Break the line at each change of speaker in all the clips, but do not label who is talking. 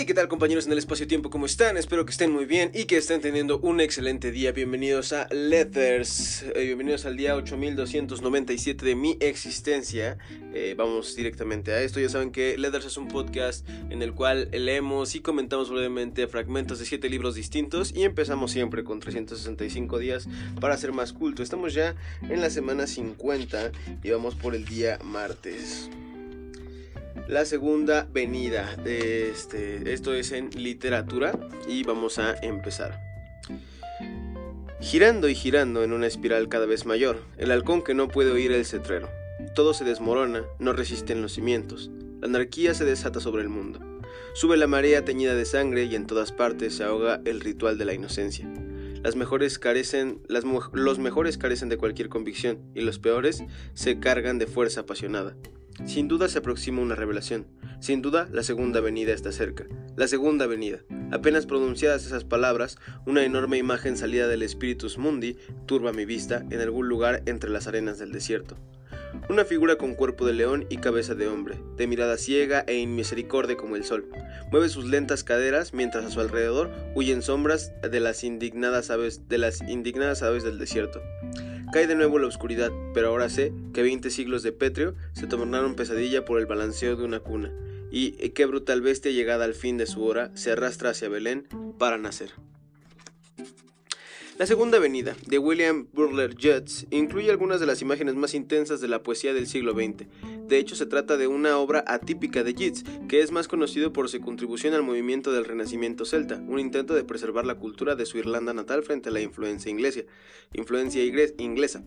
Hey, ¿qué tal compañeros en el espacio-tiempo? ¿Cómo están? Espero que estén muy bien y que estén teniendo un excelente día. Bienvenidos a Letters, eh, bienvenidos al día 8297 de mi existencia. Eh, vamos directamente a esto. Ya saben que Letters es un podcast en el cual leemos y comentamos brevemente fragmentos de 7 libros distintos y empezamos siempre con 365 días para ser más culto. Estamos ya en la semana 50 y vamos por el día martes la segunda venida. De este, esto es en literatura y vamos a empezar. Girando y girando en una espiral cada vez mayor, el halcón que no puede oír el cetrero. Todo se desmorona, no resisten los cimientos. La anarquía se desata sobre el mundo. Sube la marea teñida de sangre y en todas partes se ahoga el ritual de la inocencia. Las mejores carecen, los mejores carecen de cualquier convicción y los peores se cargan de fuerza apasionada. Sin duda se aproxima una revelación. Sin duda la segunda venida está cerca. La segunda venida. Apenas pronunciadas esas palabras, una enorme imagen salida del Spiritus Mundi turba mi vista en algún lugar entre las arenas del desierto. Una figura con cuerpo de león y cabeza de hombre, de mirada ciega e inmisericordia como el sol. Mueve sus lentas caderas mientras a su alrededor huyen sombras de las indignadas aves, de las indignadas aves del desierto. Cae de nuevo la oscuridad, pero ahora sé que 20 siglos de pétreo se tornaron pesadilla por el balanceo de una cuna, y qué brutal bestia llegada al fin de su hora se arrastra hacia Belén para nacer. La segunda avenida, de William Burler Jets, incluye algunas de las imágenes más intensas de la poesía del siglo XX. De hecho, se trata de una obra atípica de Yeats, que es más conocido por su contribución al movimiento del Renacimiento celta, un intento de preservar la cultura de su Irlanda natal frente a la influencia inglesa. Influencia inglesa.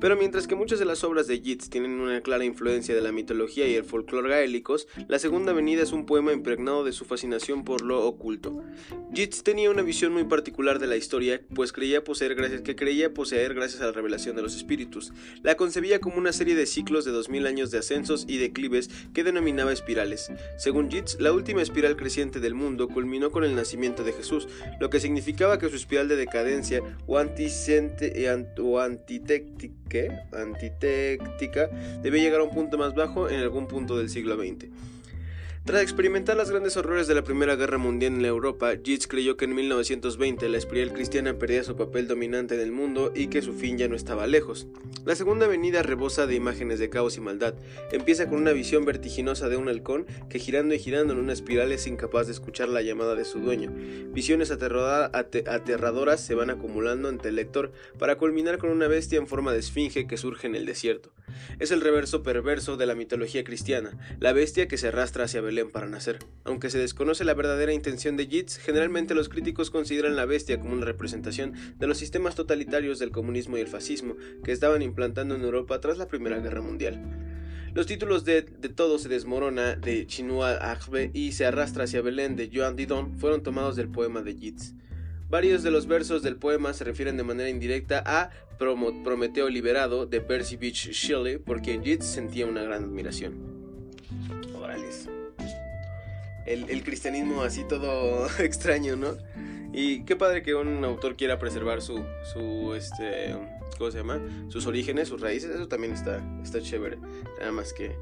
Pero mientras que muchas de las obras de Yeats tienen una clara influencia de la mitología y el folclore gaélicos, La Segunda Avenida es un poema impregnado de su fascinación por lo oculto. Yeats tenía una visión muy particular de la historia, pues creía poseer gracias, que creía poseer gracias a la revelación de los espíritus. La concebía como una serie de ciclos de 2000 años de ascensos y declives que denominaba espirales. Según Yeats, la última espiral creciente del mundo culminó con el nacimiento de Jesús, lo que significaba que su espiral de decadencia o, anticente, o antitéctica debe llegar a un punto más bajo en algún punto del siglo XX. Tras experimentar los grandes horrores de la Primera Guerra Mundial en Europa, Yeats creyó que en 1920 la espiral cristiana perdía su papel dominante en el mundo y que su fin ya no estaba lejos. La segunda avenida rebosa de imágenes de caos y maldad. Empieza con una visión vertiginosa de un halcón que girando y girando en una espiral es incapaz de escuchar la llamada de su dueño. Visiones aterradoras se van acumulando ante el lector para culminar con una bestia en forma de esfinge que surge en el desierto. Es el reverso perverso de la mitología cristiana, la bestia que se arrastra hacia Belén para nacer. Aunque se desconoce la verdadera intención de Yeats, generalmente los críticos consideran la bestia como una representación de los sistemas totalitarios del comunismo y el fascismo que estaban implantando en Europa tras la Primera Guerra Mundial. Los títulos de, de Todo se desmorona de Chinua Achebe y Se arrastra hacia Belén de Joan Didon fueron tomados del poema de Yeats. Varios de los versos del poema se refieren de manera indirecta a Prometeo liberado de Percy Beach Shelley, por quien Yeats sentía una gran admiración. Orales. El, el cristianismo así todo extraño, ¿no? Y qué padre que un autor quiera preservar su, su este, ¿cómo se llama? Sus orígenes, sus raíces, eso también está, está chévere. Nada más que,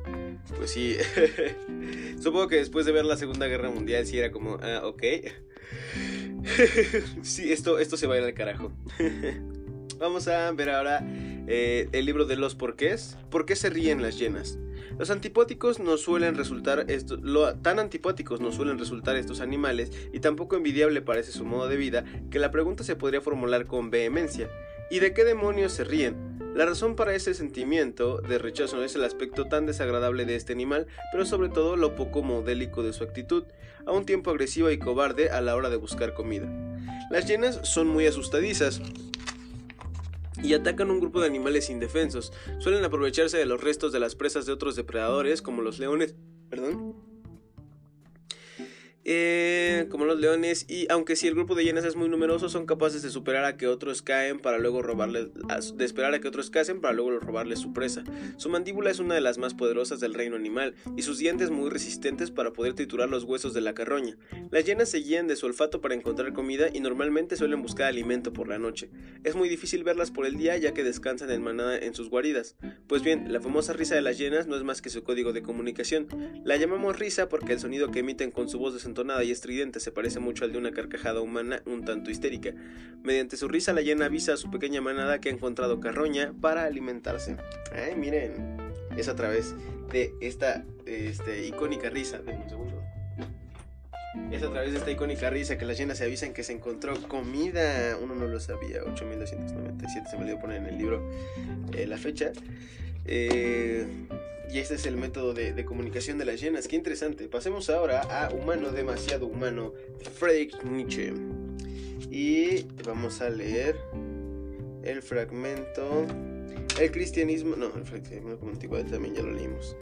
pues sí, supongo que después de ver la Segunda Guerra Mundial sí era como, ah, ok. sí, esto, esto se va a ir al carajo. Vamos a ver ahora eh, el libro de los porqués. ¿Por qué se ríen las llenas? Los antipáticos no suelen resultar estos, lo, tan antipáticos no suelen resultar estos animales y tampoco envidiable parece su modo de vida que la pregunta se podría formular con vehemencia. ¿Y de qué demonios se ríen? La razón para ese sentimiento de rechazo es el aspecto tan desagradable de este animal, pero sobre todo lo poco modélico de su actitud, a un tiempo agresiva y cobarde a la hora de buscar comida. Las hienas son muy asustadizas, y atacan un grupo de animales indefensos. Suelen aprovecharse de los restos de las presas de otros depredadores como los leones, perdón, eh, como los leones y aunque si el grupo de hienas es muy numeroso son capaces de superar a que otros caen para luego robarles de esperar a que otros casen para luego robarles su presa. Su mandíbula es una de las más poderosas del reino animal y sus dientes muy resistentes para poder triturar los huesos de la carroña. Las hienas se guían de su olfato para encontrar comida y normalmente suelen buscar alimento por la noche. Es muy difícil verlas por el día ya que descansan en manada en sus guaridas. Pues bien la famosa risa de las hienas no es más que su código de comunicación. La llamamos risa porque el sonido que emiten con su voz entonada y estridente se parece mucho al de una carcajada humana un tanto histérica. Mediante su risa la llena avisa a su pequeña manada que ha encontrado carroña para alimentarse. Miren, es a través de esta este, icónica risa. Denme un segundo. Es a través de esta icónica risa que las llenas se avisan que se encontró comida. Uno no lo sabía, 8297, se me olvidó poner en el libro eh, la fecha. Eh, y este es el método de, comunicación de las llenas. Qué interesante. Pasemos ahora a Humano demasiado humano, Friedrich Nietzsche. Y vamos a leer el fragmento. El cristianismo. No, el cristianismo como también ya lo leímos.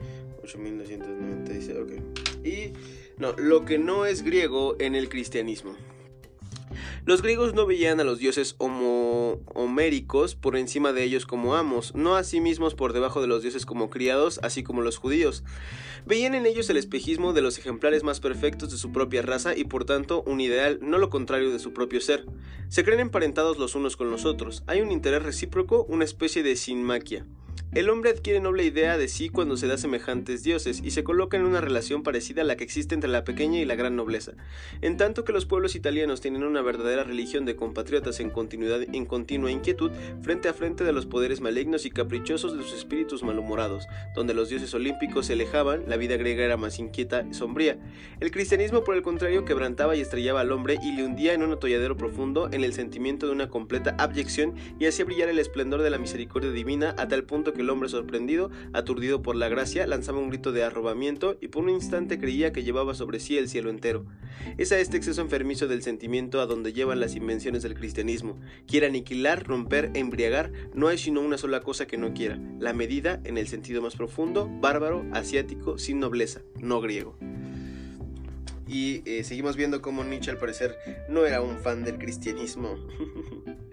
8996, ok. Y no, lo que no es griego en el cristianismo. Los griegos no veían a los dioses homéricos por encima de ellos como amos, no a sí mismos por debajo de los dioses como criados, así como los judíos. Veían en ellos el espejismo de los ejemplares más perfectos de su propia raza y por tanto un ideal, no lo contrario de su propio ser. Se creen emparentados los unos con los otros, hay un interés recíproco, una especie de sinmaquia. El hombre adquiere noble idea de sí cuando se da semejantes dioses y se coloca en una relación parecida a la que existe entre la pequeña y la gran nobleza. En tanto que los pueblos italianos tienen una verdadera religión de compatriotas en continuidad en continua inquietud frente a frente de los poderes malignos y caprichosos de sus espíritus malhumorados, donde los dioses olímpicos se alejaban, la vida griega era más inquieta y sombría. El cristianismo, por el contrario, quebrantaba y estrellaba al hombre y le hundía en un atolladero profundo en el sentimiento de una completa abyección y hacía brillar el esplendor de la misericordia divina a tal punto que el hombre sorprendido, aturdido por la gracia, lanzaba un grito de arrobamiento y por un instante creía que llevaba sobre sí el cielo entero. Es a este exceso enfermizo del sentimiento a donde llevan las invenciones del cristianismo. Quiere aniquilar, romper, embriagar, no hay sino una sola cosa que no quiera, la medida en el sentido más profundo, bárbaro, asiático, sin nobleza, no griego. Y eh, seguimos viendo cómo Nietzsche al parecer no era un fan del cristianismo.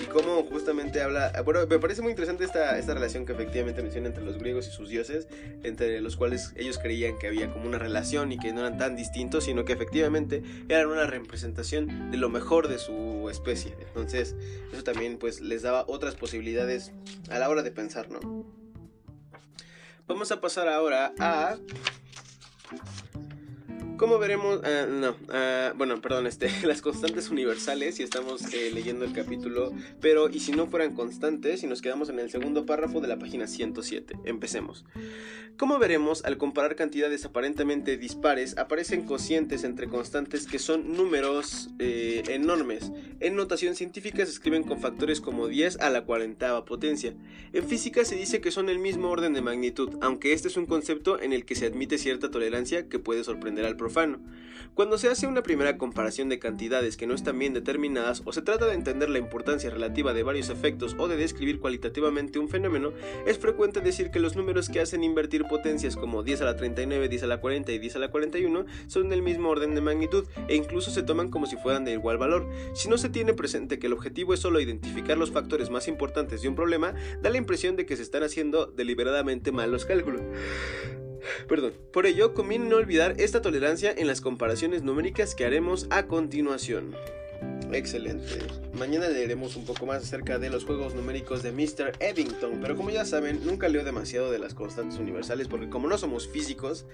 y cómo justamente habla, bueno, me parece muy interesante esta, esta relación que efectivamente menciona entre los griegos y sus dioses, entre los cuales ellos creían que había como una relación y que no eran tan distintos, sino que efectivamente eran una representación de lo mejor de su especie. Entonces, eso también pues les daba otras posibilidades a la hora de pensar, ¿no? Vamos a pasar ahora a ¿Cómo veremos? Ah, no, ah, bueno, perdón, este, las constantes universales, si estamos eh, leyendo el capítulo, pero y si no fueran constantes, si nos quedamos en el segundo párrafo de la página 107. Empecemos. Como veremos, al comparar cantidades aparentemente dispares, aparecen cocientes entre constantes que son números eh, enormes. En notación científica se escriben con factores como 10 a la 40 potencia. En física se dice que son el mismo orden de magnitud, aunque este es un concepto en el que se admite cierta tolerancia que puede sorprender al profano. Cuando se hace una primera comparación de cantidades que no están bien determinadas o se trata de entender la importancia relativa de varios efectos o de describir cualitativamente un fenómeno, es frecuente decir que los números que hacen invertir potencias como 10 a la 39, 10 a la 40 y 10 a la 41 son del mismo orden de magnitud e incluso se toman como si fueran de igual valor. Si no se tiene presente que el objetivo es solo identificar los factores más importantes de un problema, da la impresión de que se están haciendo deliberadamente mal los cálculos. Perdón. Por ello, conviene no olvidar esta tolerancia en las comparaciones numéricas que haremos a continuación. Excelente. Mañana leeremos un poco más acerca de los juegos numéricos de Mr. Eddington, pero como ya saben, nunca leo demasiado de las constantes universales porque como no somos físicos,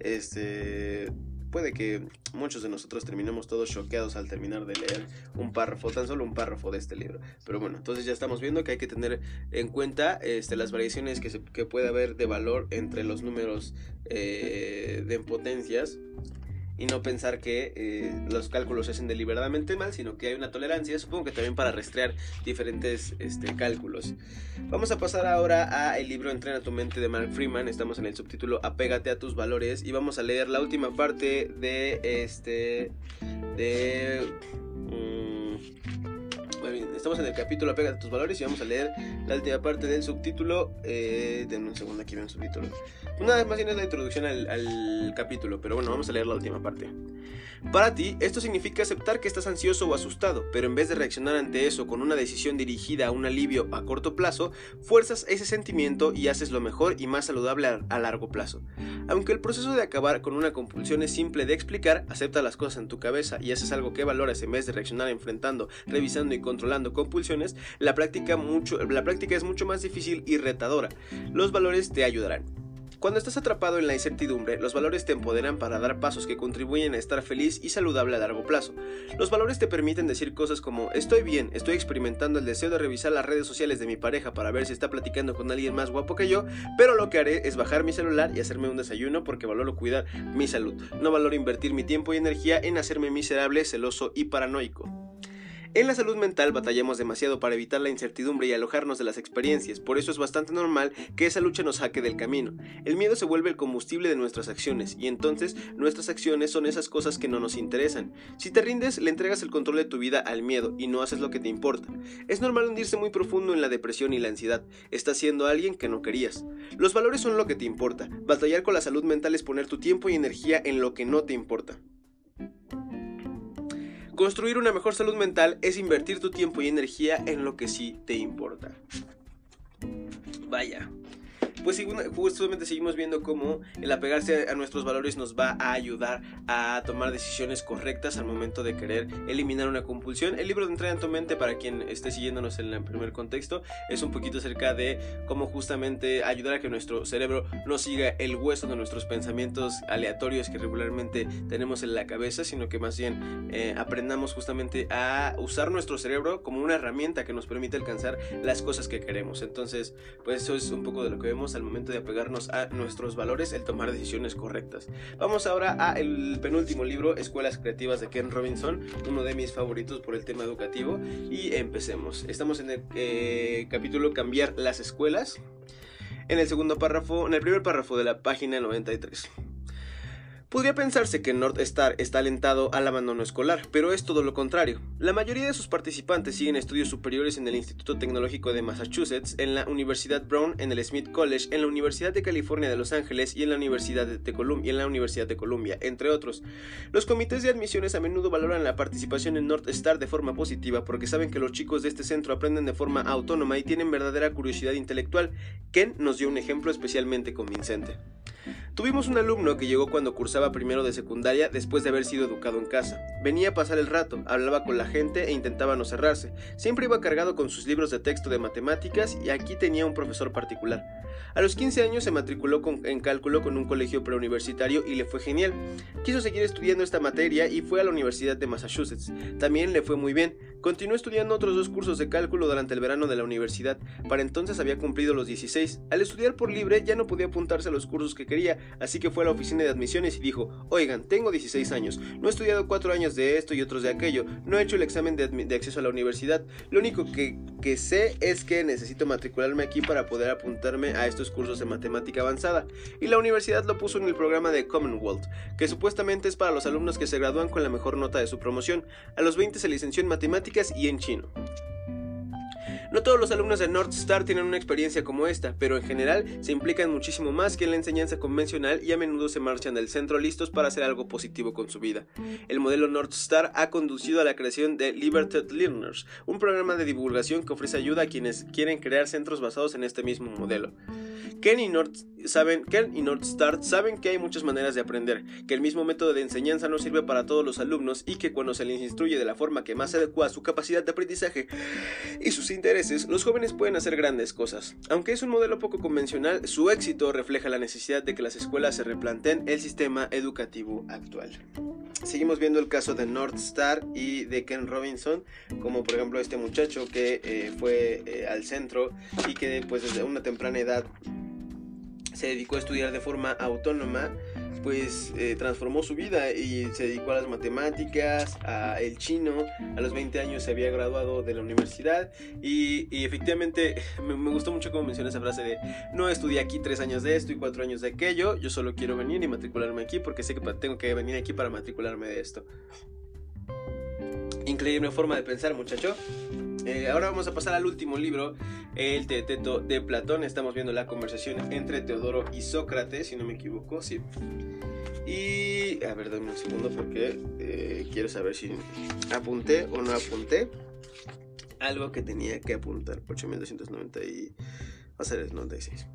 este puede que muchos de nosotros terminemos todos choqueados al terminar de leer un párrafo, tan solo un párrafo de este libro. Pero bueno, entonces ya estamos viendo que hay que tener en cuenta este, las variaciones que, que puede haber de valor entre los números eh, de potencias y no pensar que eh, los cálculos se hacen deliberadamente mal, sino que hay una tolerancia, supongo que también para rastrear diferentes este, cálculos. Vamos a pasar ahora a el libro Entrena tu mente de Mark Freeman, estamos en el subtítulo Apégate a tus valores y vamos a leer la última parte de este de estamos en el capítulo Apégate a tus valores y vamos a leer la última parte del subtítulo. Eh, denme un segundo, aquí viene un subtítulo. Una vez más bien es la introducción al, al capítulo, pero bueno, vamos a leer la última parte. Para ti, esto significa aceptar que estás ansioso o asustado, pero en vez de reaccionar ante eso con una decisión dirigida a un alivio a corto plazo, fuerzas ese sentimiento y haces lo mejor y más saludable a, largo plazo. Aunque el proceso de acabar con una compulsión es simple de explicar, acepta las cosas en tu cabeza y haces algo que valoras en vez de reaccionar enfrentando, revisando y controlando compulsiones, la práctica, es mucho más difícil y retadora. Los valores te ayudarán. Cuando estás atrapado en la incertidumbre, los valores te empoderan para dar pasos que contribuyen a estar feliz y saludable a largo plazo. Los valores te permiten decir cosas como estoy bien, estoy experimentando el deseo de revisar las redes sociales de mi pareja para ver si está platicando con alguien más guapo que yo, pero lo que haré es bajar mi celular y hacerme un desayuno porque valoro cuidar mi salud. No valoro invertir mi tiempo y energía en hacerme miserable, celoso y paranoico. En la salud mental batallamos demasiado para evitar la incertidumbre y alojarnos de las experiencias, por eso es bastante normal que esa lucha nos saque del camino. El miedo se vuelve el combustible de nuestras acciones, y entonces nuestras acciones son esas cosas que no nos interesan. Si te rindes, le entregas el control de tu vida al miedo y no haces lo que te importa. Es normal hundirse muy profundo en la depresión y la ansiedad. Estás siendo alguien que no querías. Los valores son lo que te importa. Batallar con la salud mental es poner tu tiempo y energía en lo que no te importa. Construir una mejor salud mental es invertir tu tiempo y energía en lo que sí te importa. Vaya, pues justamente seguimos viendo cómo el apegarse a nuestros valores nos va a ayudar a tomar decisiones correctas al momento de querer eliminar una compulsión. El libro de Entrena en tu mente, para quien esté siguiéndonos en el primer contexto, es un poquito acerca de cómo justamente ayudar a que nuestro cerebro no siga el hueso de nuestros pensamientos aleatorios que regularmente tenemos en la cabeza, sino que más bien eh, aprendamos justamente a usar nuestro cerebro como una herramienta que nos permite alcanzar las cosas que queremos. Entonces, pues eso es un poco de lo que vemos al momento de apegarnos a nuestros valores, el tomar decisiones correctas. Vamos ahora a el penúltimo libro, Escuelas Creativas de Ken Robinson, uno de mis favoritos por el tema educativo. Y empecemos. Estamos en el eh, capítulo Cambiar las escuelas. En el segundo párrafo, en el primer párrafo de la página 93. Podría pensarse que North Star está alentado al abandono escolar, pero es todo lo contrario. La mayoría de sus participantes siguen estudios superiores en el Instituto Tecnológico de Massachusetts, en la Universidad Brown, en el Smith College, en la Universidad de California de Los Ángeles y en la Universidad de, Columbia, en la Universidad de Columbia, entre otros. Los comités de admisiones a menudo valoran la participación en North Star de forma positiva porque saben que los chicos de este centro aprenden de forma autónoma y tienen verdadera curiosidad intelectual. Ken nos dio un ejemplo especialmente convincente. Tuvimos un alumno que llegó cuando cursaba primero de secundaria después de haber sido educado en casa. Venía a pasar el rato, hablaba con la gente e intentaba no cerrarse. Siempre iba cargado con sus libros de texto de matemáticas y aquí tenía un profesor particular. A los 15 años se matriculó en cálculo con un colegio preuniversitario y le fue genial. Quiso seguir estudiando esta materia y fue a la Universidad de Massachusetts. También le fue muy bien. Continuó estudiando otros dos cursos de cálculo durante el verano de la universidad. Para entonces había cumplido los 16. Al estudiar por libre ya no podía apuntarse a los cursos que quería, así que fue a la oficina de admisiones y dijo, oigan, tengo 16 años, no he estudiado 4 años de esto y otros de aquello, no he hecho el examen de, acceso a la universidad, lo único que, que sé es que necesito matricularme aquí para poder apuntarme a estos cursos de matemática avanzada, y la universidad lo puso en el programa de Commonwealth, que supuestamente es para los alumnos que se gradúan con la mejor nota de su promoción. A los 20 se licenció en matemáticas y en chino. No todos los alumnos de North Star tienen una experiencia como esta, pero en general se implican muchísimo más que en la enseñanza convencional y a menudo se marchan del centro listos para hacer algo positivo con su vida. El modelo North Star ha conducido a la creación de Liberted Learners, un programa de divulgación que ofrece ayuda a quienes quieren crear centros basados en este mismo modelo. Ken y North, saben, Ken y North Star saben que hay muchas maneras de aprender, que el mismo método de enseñanza no sirve para todos los alumnos y que cuando se les instruye de la forma que más adecua su capacidad de aprendizaje y sus intereses, los jóvenes pueden hacer grandes cosas. Aunque es un modelo poco convencional, su éxito refleja la necesidad de que las escuelas se replanteen el sistema educativo actual. Seguimos viendo el caso de North Star y de Ken Robinson, como por ejemplo este muchacho que eh, fue eh, al centro y que pues desde una temprana edad se dedicó a estudiar de forma autónoma, pues eh, transformó su vida y se dedicó a las matemáticas, a el chino, a los 20 años se había graduado de la universidad y, efectivamente me, gustó mucho como menciona esa frase de no estudié aquí tres años de esto y cuatro años de aquello, yo solo quiero venir y matricularme aquí porque sé que tengo que venir aquí para matricularme de esto. Increíble forma de pensar muchacho. Eh, ahora vamos a pasar al último libro, El Teteto de Platón. Estamos viendo la conversación entre Teodoro y Sócrates, si no me equivoco, sí. Y, a ver, dame un segundo porque eh, quiero saber si apunté o no apunté algo que tenía que apuntar. 8290 y... Va a ser el 96.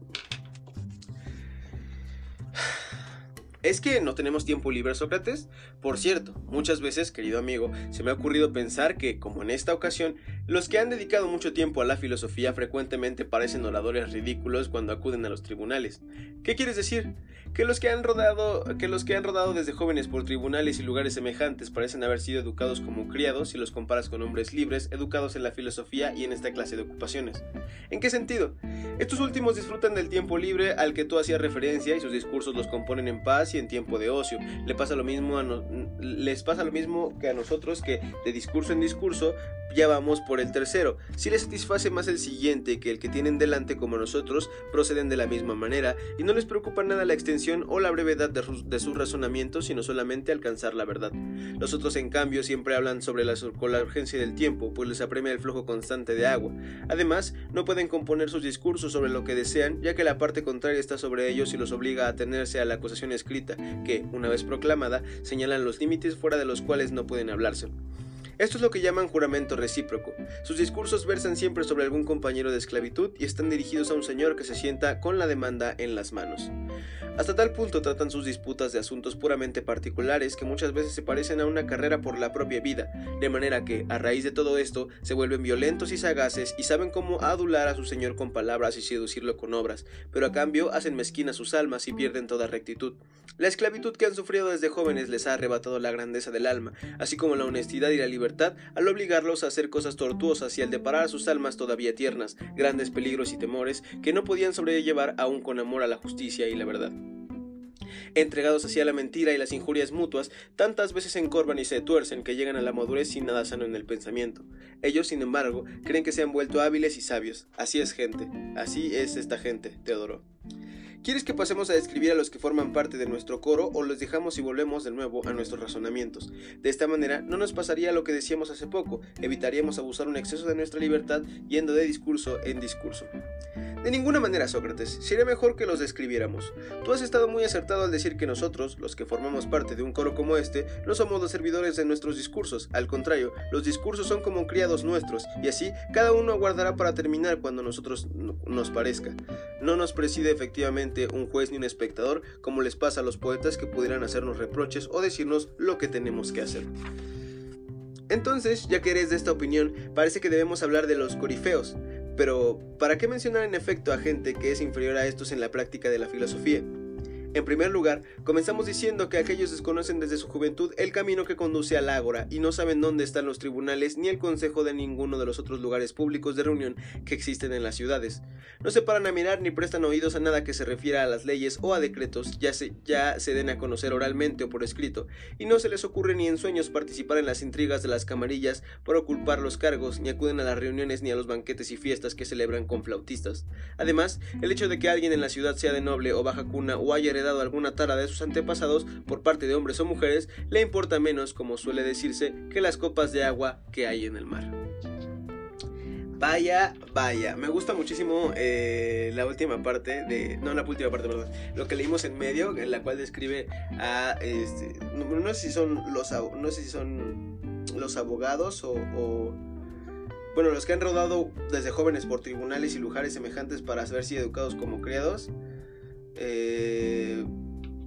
¿Es que no tenemos tiempo libre, Sócrates? Por cierto, muchas veces, querido amigo, se me ha ocurrido pensar que, como en esta ocasión, los que han dedicado mucho tiempo a la filosofía frecuentemente parecen oradores ridículos cuando acuden a los tribunales. ¿Qué quieres decir? Que los que han rodado, que los que han rodado desde jóvenes por tribunales y lugares semejantes parecen haber sido educados como criados si los comparas con hombres libres, educados en la filosofía y en esta clase de ocupaciones. ¿En qué sentido? Estos últimos disfrutan del tiempo libre al que tú hacías referencia y sus discursos los componen en paz y en tiempo de ocio. Le pasa lo mismo a les pasa lo mismo que a nosotros que de discurso en discurso ya vamos por el tercero. Si les satisface más el siguiente que el que tienen delante como nosotros, proceden de la misma manera y no les preocupa nada la extensión o la brevedad de, sus razonamientos, sino solamente alcanzar la verdad. Los otros, en cambio, siempre hablan sobre la, la urgencia del tiempo, pues les apremia el flujo constante de agua. Además, no pueden componer sus discursos sobre lo que desean, ya que la parte contraria está sobre ellos y los obliga a atenerse a la acusación escrita, que, una vez proclamada, señalan los límites fuera de los cuales no pueden hablarse. Esto es lo que llaman juramento recíproco. Sus discursos versan siempre sobre algún compañero de esclavitud y están dirigidos a un señor que se sienta con la demanda en las manos. Hasta tal punto tratan sus disputas de asuntos puramente particulares que muchas veces se parecen a una carrera por la propia vida, de manera que, a raíz de todo esto, se vuelven violentos y sagaces y saben cómo adular a su señor con palabras y seducirlo con obras, pero a cambio hacen mezquinas sus almas y pierden toda rectitud. La esclavitud que han sufrido desde jóvenes les ha arrebatado la grandeza del alma, así como la honestidad y la libertad, al obligarlos a hacer cosas tortuosas y al deparar a sus almas todavía tiernas, grandes peligros y temores que no podían sobrellevar aún con amor a la justicia y la verdad entregados hacia la mentira y las injurias mutuas, tantas veces se encorvan y se tuercen que llegan a la madurez sin nada sano en el pensamiento. Ellos, sin embargo, creen que se han vuelto hábiles y sabios. Así es gente, así es esta gente, Teodoro. ¿Quieres que pasemos a describir a los que forman parte de nuestro coro o los dejamos y volvemos de nuevo a nuestros razonamientos? De esta manera no nos pasaría lo que decíamos hace poco, evitaríamos abusar un exceso de nuestra libertad yendo de discurso en discurso. De ninguna manera, Sócrates, sería mejor que los describiéramos. Tú has estado muy acertado al decir que nosotros, los que formamos parte de un coro como este, no somos los servidores de nuestros discursos. Al contrario, los discursos son como criados nuestros, y así cada uno aguardará para terminar cuando nosotros nos parezca. No nos preside efectivamente un juez ni un espectador, como les pasa a los poetas que pudieran hacernos reproches o decirnos lo que tenemos que hacer. Entonces, ya que eres de esta opinión, parece que debemos hablar de los corifeos. Pero, ¿para qué mencionar en efecto a gente que es inferior a estos en la práctica de la filosofía? En primer lugar, comenzamos diciendo que aquellos desconocen desde su juventud el camino que conduce al ágora y no saben dónde están los tribunales ni el consejo de ninguno de los otros lugares públicos de reunión que existen en las ciudades. No se paran a mirar ni prestan oídos a nada que se refiera a las leyes o a decretos, ya se, ya se den a conocer oralmente o por escrito, y no se les ocurre ni en sueños participar en las intrigas de las camarillas por ocultar los cargos, ni acuden a las reuniones ni a los banquetes y fiestas que celebran con flautistas. Además, el hecho de que alguien en la ciudad sea de noble o baja cuna o haya heredado alguna tara de sus antepasados por parte de hombres o mujeres, le importa menos, como suele decirse, que las copas de agua que hay en el mar. Vaya, vaya, me gusta muchísimo eh, la última parte de, no la última parte, perdón, lo que leímos en medio, en la cual describe a, este, no, sé si son los, no sé si son los abogados o, o bueno, los que han rodado desde jóvenes por tribunales y lugares semejantes para haber sido educados como criados. Eh,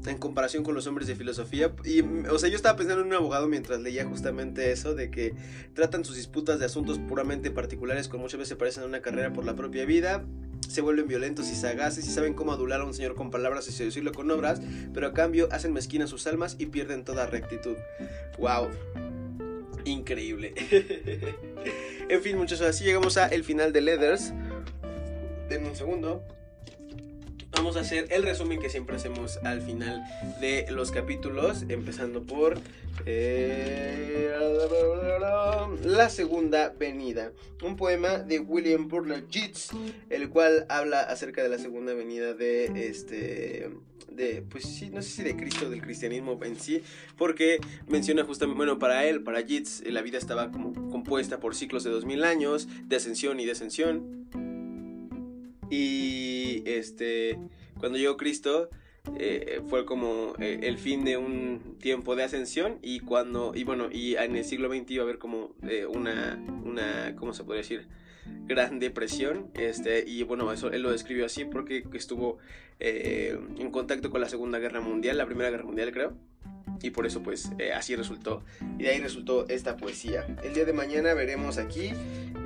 en comparación con los hombres de filosofía. Y, o sea, yo estaba pensando en un abogado mientras leía justamente eso, de que tratan sus disputas de asuntos puramente particulares, como muchas veces parecen una carrera por la propia vida. Se vuelven violentos y sagaces y saben cómo adular a un señor con palabras y seducirlo con obras, pero a cambio hacen mezquinas sus almas y pierden toda rectitud. ¡Wow! Increíble. en fin, muchachos, así llegamos a el final de Leathers. Denme un segundo vamos a hacer el resumen que siempre hacemos al final de los capítulos, empezando por eh, La Segunda Venida, un poema de William Butler Yeats, el cual habla acerca de la Segunda Venida de este de, pues sí, no sé si de Cristo, del cristianismo en sí, porque menciona justamente, bueno, para él, para Yeats, la vida estaba como compuesta por ciclos de 2000 años, de ascensión y descensión, y este, cuando llegó Cristo, eh, fue como eh, el fin de un tiempo de ascensión y cuando y bueno y en el siglo XX iba a haber como eh, una una cómo se podría decir Gran Depresión. Este, y bueno, eso él lo describió así porque estuvo en contacto con la Segunda Guerra Mundial, la Primera Guerra Mundial creo y por eso pues eh, así resultó. Y de ahí resultó esta poesía. El día de mañana veremos aquí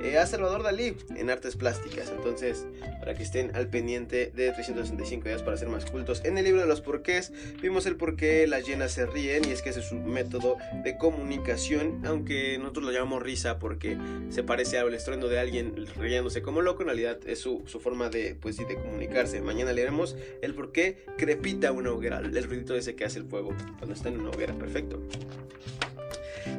eh, a Salvador Dalí en artes plásticas. Entonces para que estén al pendiente de 365 días para ser más cultos en el libro de los porqués vimos el por qué las llenas se ríen y es que ese es su método de comunicación aunque nosotros lo llamamos risa porque se parece al estruendo de alguien riéndose como loco en realidad es su, su forma de pues de comunicarse. Mañana leeremos el por qué crepita una hoguera el ruidito ese que hace el fuego cuando está en una hoguera, perfecto.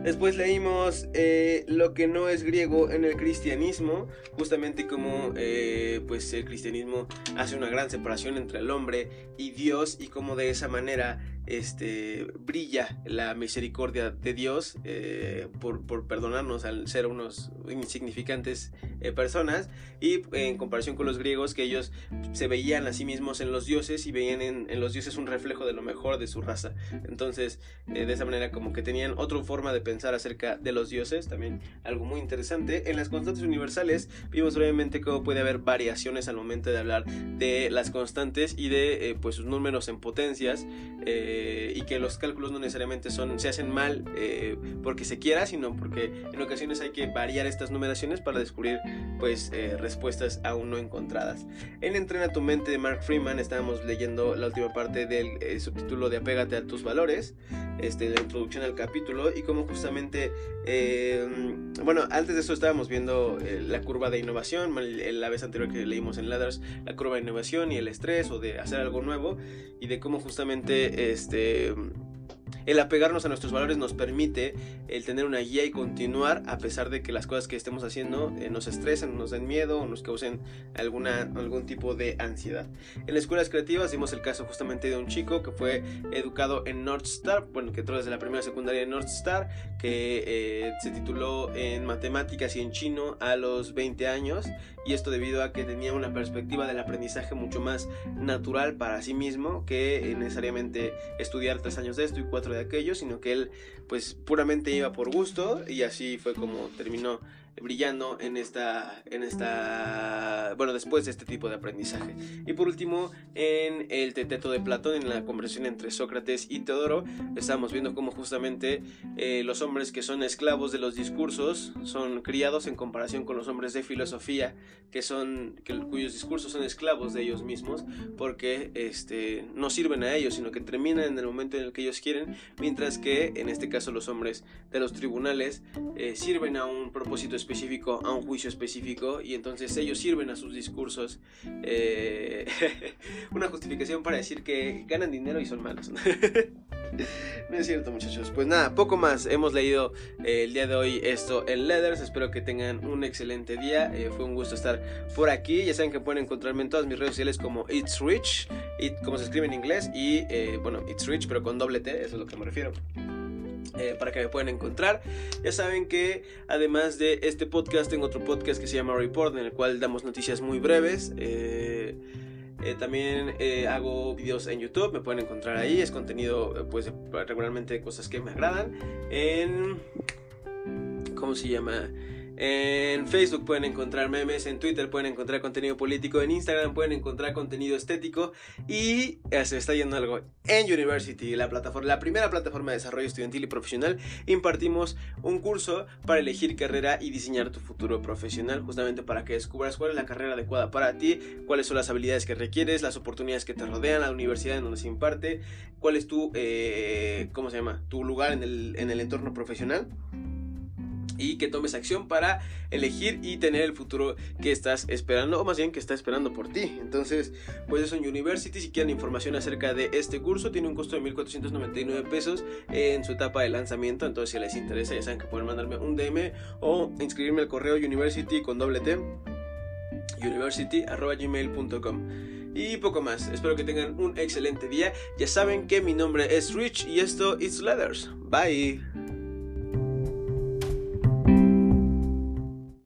Después leímos eh, lo que no es griego en el cristianismo, justamente como eh, pues el cristianismo hace una gran separación entre el hombre y Dios y cómo de esa manera este, brilla la misericordia de Dios eh, por, perdonarnos al ser unos insignificantes eh, personas y en comparación con los griegos que ellos se veían a sí mismos en los dioses y veían en, los dioses un reflejo de lo mejor de su raza. Entonces eh, de esa manera como que tenían otra forma de pensar acerca de los dioses también algo muy interesante. En las constantes universales vimos brevemente cómo puede haber variaciones al momento de hablar de las constantes y de pues sus números en potencias y que los cálculos no necesariamente son, se hacen mal eh, porque se quiera, sino porque en ocasiones hay que variar estas numeraciones para descubrir pues eh, respuestas aún no encontradas. En Entrena tu mente de Mark Freeman estábamos leyendo la última parte del subtítulo de Apégate a tus valores, este, la introducción al capítulo y cómo justamente, bueno, antes de eso estábamos viendo la curva de innovación, la vez anterior que leímos en Ladders, la curva de innovación y el estrés o de hacer algo nuevo y de cómo justamente este el apegarnos a nuestros valores nos permite el tener una guía y continuar a pesar de que las cosas que estemos haciendo eh, nos estresen, nos den miedo o nos causen alguna, algún tipo de ansiedad. En las escuelas creativas vimos el caso justamente de un chico que fue educado en North Star, bueno, que entró desde la primera secundaria en North Star, que eh, se tituló en matemáticas y en chino a los 20 años y esto debido a que tenía una perspectiva del aprendizaje mucho más natural para sí mismo que necesariamente estudiar tres años de esto y cuatro de aquello, sino que él pues puramente iba por gusto y así fue como terminó brillando en esta, en esta, bueno, después de este tipo de aprendizaje. Y por último, en el Teteto de Platón, en la conversación entre Sócrates y Teodoro, estamos viendo cómo justamente eh, los hombres que son esclavos de los discursos son criados en comparación con los hombres de filosofía, que son, que, cuyos discursos son esclavos de ellos mismos, porque este, no sirven a ellos, sino que terminan en el momento en el que ellos quieren, mientras que en este caso los hombres de los tribunales eh, sirven a un propósito específico a un juicio específico, y entonces ellos sirven a sus discursos eh, una justificación para decir que ganan dinero y son malos. no es cierto, muchachos. Pues nada, poco más. Hemos leído eh, el día de hoy esto en Leathers. Espero que tengan un excelente día. Eh, fue un gusto estar por aquí. Ya saben que pueden encontrarme en todas mis redes sociales como It's Rich, como se escribe en inglés, y bueno, It's Rich, pero con doble T, eso es a lo que me refiero. Eh, para que me puedan encontrar. Ya saben que además de este podcast tengo otro podcast que se llama Report en el cual damos noticias muy breves. Eh, eh, también hago videos en YouTube, me pueden encontrar ahí. Es contenido pues regularmente de cosas que me agradan. En... ¿Cómo se llama? En Facebook pueden encontrar memes, en Twitter pueden encontrar contenido político, en Instagram pueden encontrar contenido estético y eh, se está yendo algo. En University, la, plataforma, la primera plataforma de desarrollo estudiantil y profesional, impartimos un curso para elegir carrera y diseñar tu futuro profesional, justamente para que descubras cuál es la carrera adecuada para ti, cuáles son las habilidades que requieres, las oportunidades que te rodean, la universidad en donde se imparte, cuál es tu, eh, ¿cómo se llama? Tu lugar en el, en el entorno profesional y que tomes acción para elegir y tener el futuro que estás esperando o más bien que está esperando por ti. Entonces, pues eso en University, si quieren información acerca de este curso, tiene un costo de 1.499 pesos en su etapa de lanzamiento, entonces si les interesa ya saben que pueden mandarme un DM o inscribirme al correo university con doble T university.gmail.com y poco más. Espero que tengan un excelente día. Ya saben que mi nombre es Rich y esto es Leathers. Bye.